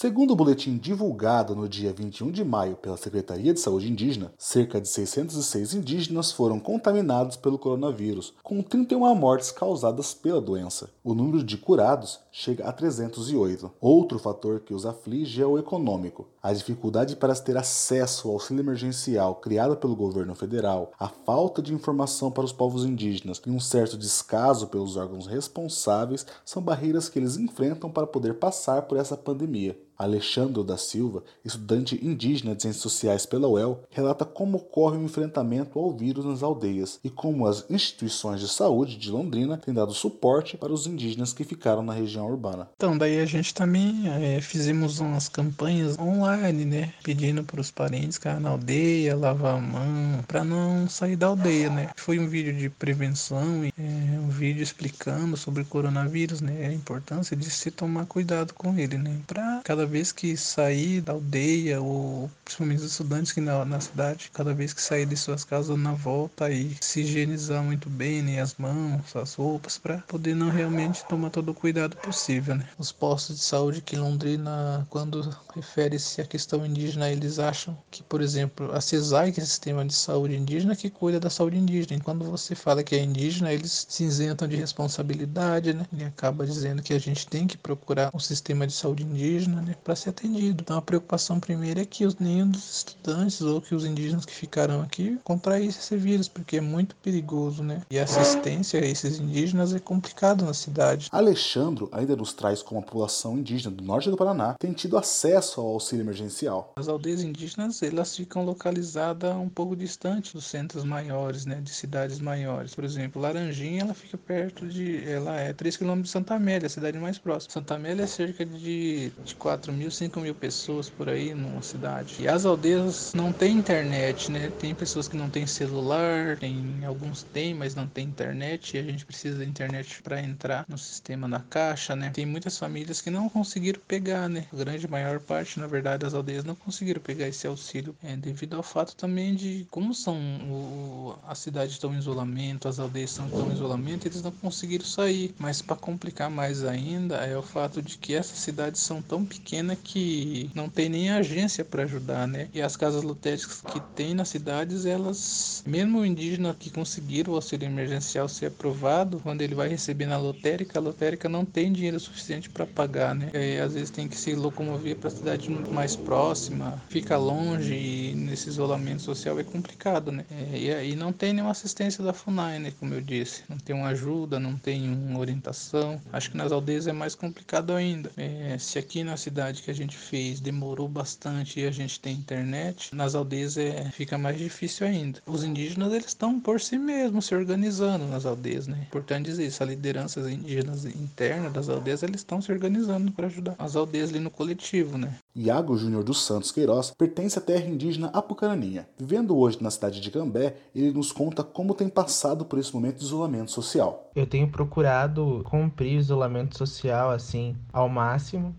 Segundo o boletim divulgado no dia 21 de maio pela Secretaria de Saúde Indígena, cerca de 606 indígenas foram contaminados pelo coronavírus, com 31 mortes causadas pela doença. O número de curados chega a 308. Outro fator que os aflige é o econômico. A dificuldade para ter acesso ao auxílio emergencial criado pelo governo federal, a falta de informação para os povos indígenas e um certo descaso pelos órgãos responsáveis são barreiras que eles enfrentam para poder passar por essa pandemia. Alexandre da Silva, estudante indígena de Ciências Sociais pela UEL, relata como ocorre o enfrentamento ao vírus nas aldeias e como as instituições de saúde de Londrina têm dado suporte para os indígenas que ficaram na região urbana. Então, daí a gente também é, fizemos umas campanhas online, né? Pedindo para os parentes ficar na aldeia, lavar a mão, para não sair da aldeia, né? Foi um vídeo de prevenção, é, um vídeo explicando sobre o coronavírus, né? A importância de se tomar cuidado com ele, né? Para cada vez que sair da aldeia, ou principalmente os estudantes que na, na cidade, cada vez que sair de suas casas na volta e se higienizar muito bem, né, as mãos, as roupas, para poder não realmente tomar todo o cuidado possível, né. Os postos de saúde que Londrina, quando refere-se à questão indígena, eles acham que, por exemplo, a CESAI, que é o Sistema de Saúde Indígena, que cuida da saúde indígena. E quando você fala que é indígena, eles se isentam de responsabilidade, né, e acaba dizendo que a gente tem que procurar um sistema de saúde indígena, né, para ser atendido. Então a preocupação primeira é que os, nenhum dos estudantes ou que os indígenas que ficaram aqui contraíssem esse vírus, porque é muito perigoso, né? E a assistência a esses indígenas é complicado na cidade. Alexandro ainda nos traz como a população indígena do norte do Paraná tem tido acesso ao auxílio emergencial. As aldeias indígenas, elas ficam localizadas um pouco distante dos centros maiores, né, de cidades maiores. Por exemplo, Laranjinha, ela fica perto de, ela é 3 km de Santa Amélia, a cidade mais próxima. Santa Amélia é cerca de, de 4 4 mil, 5 mil pessoas por aí numa cidade. E as aldeias não têm internet, né? Tem pessoas que não têm celular, tem alguns têm, mas não tem internet e a gente precisa da internet para entrar no sistema da caixa, né? Tem muitas famílias que não conseguiram pegar, né? A grande maior parte, na verdade, das aldeias não conseguiram pegar esse auxílio, é, devido ao fato também de como são o, as cidades estão em isolamento, as aldeias estão em isolamento, eles não conseguiram sair. Mas para complicar mais ainda é o fato de que essas cidades são tão pequenas pequena que não tem nem agência para ajudar, né? E as casas lotéricas que tem nas cidades, elas, mesmo o indígena que conseguiram o auxílio emergencial ser aprovado, quando ele vai receber na lotérica, a lotérica não tem dinheiro suficiente para pagar, né? E às vezes tem que se locomover para a cidade mais próxima, fica longe e nesse isolamento social é complicado, né? É, e aí não tem nenhuma assistência da FUNAI, né? Como eu disse, não tem uma ajuda, não tem uma orientação. Acho que nas aldeias é mais complicado ainda. É, se aqui na cidade cidade que a gente fez demorou bastante e a gente tem internet, nas aldeias é, fica mais difícil ainda. Os indígenas eles estão por si mesmos se organizando nas aldeias, né? Importante dizer isso, as lideranças indígenas internas das aldeias eles estão se organizando para ajudar as aldeias ali no coletivo, né? Iago Júnior dos Santos Queiroz pertence à terra indígena Apucaraninha. Vivendo hoje na cidade de Cambé, ele nos conta como tem passado por esse momento de isolamento social. Eu tenho procurado cumprir o isolamento social assim ao máximo.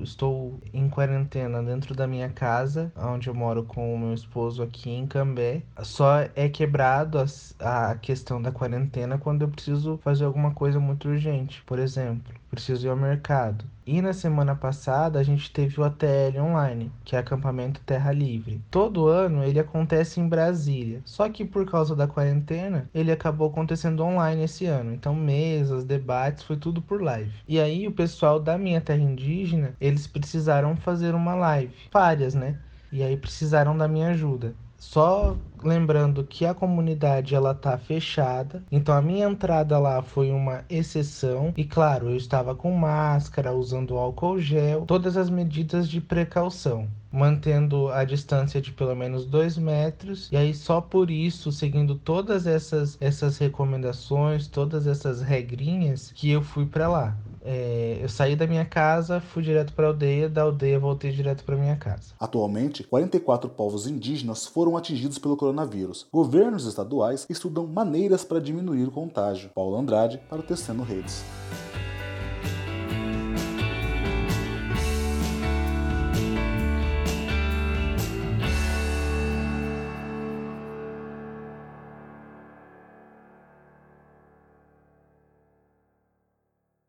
Estou em quarentena dentro da minha casa, onde eu moro com o meu esposo aqui em Cambé. Só é quebrado a, a questão da quarentena quando eu preciso fazer alguma coisa muito urgente. Por exemplo, preciso ir ao mercado. E na semana passada a gente teve o ATL online, que é acampamento Terra Livre. Todo ano ele acontece em Brasília, só que por causa da quarentena ele acabou acontecendo online esse ano. Então mesas, debates, foi tudo por live. E aí o pessoal da minha terra indígena, eles precisaram fazer uma live, várias, né? E aí precisaram da minha ajuda. Só lembrando que a comunidade ela tá fechada, então a minha entrada lá foi uma exceção. E claro, eu estava com máscara, usando álcool gel, todas as medidas de precaução mantendo a distância de pelo menos dois metros. E aí só por isso seguindo todas essas essas recomendações todas essas regrinhas que eu fui para lá é, eu saí da minha casa, fui direto para a aldeia, da aldeia voltei direto para minha casa. Atualmente, 44 povos indígenas foram atingidos pelo coronavírus. Governos estaduais estudam maneiras para diminuir o contágio. Paulo Andrade para o Tecendo Redes.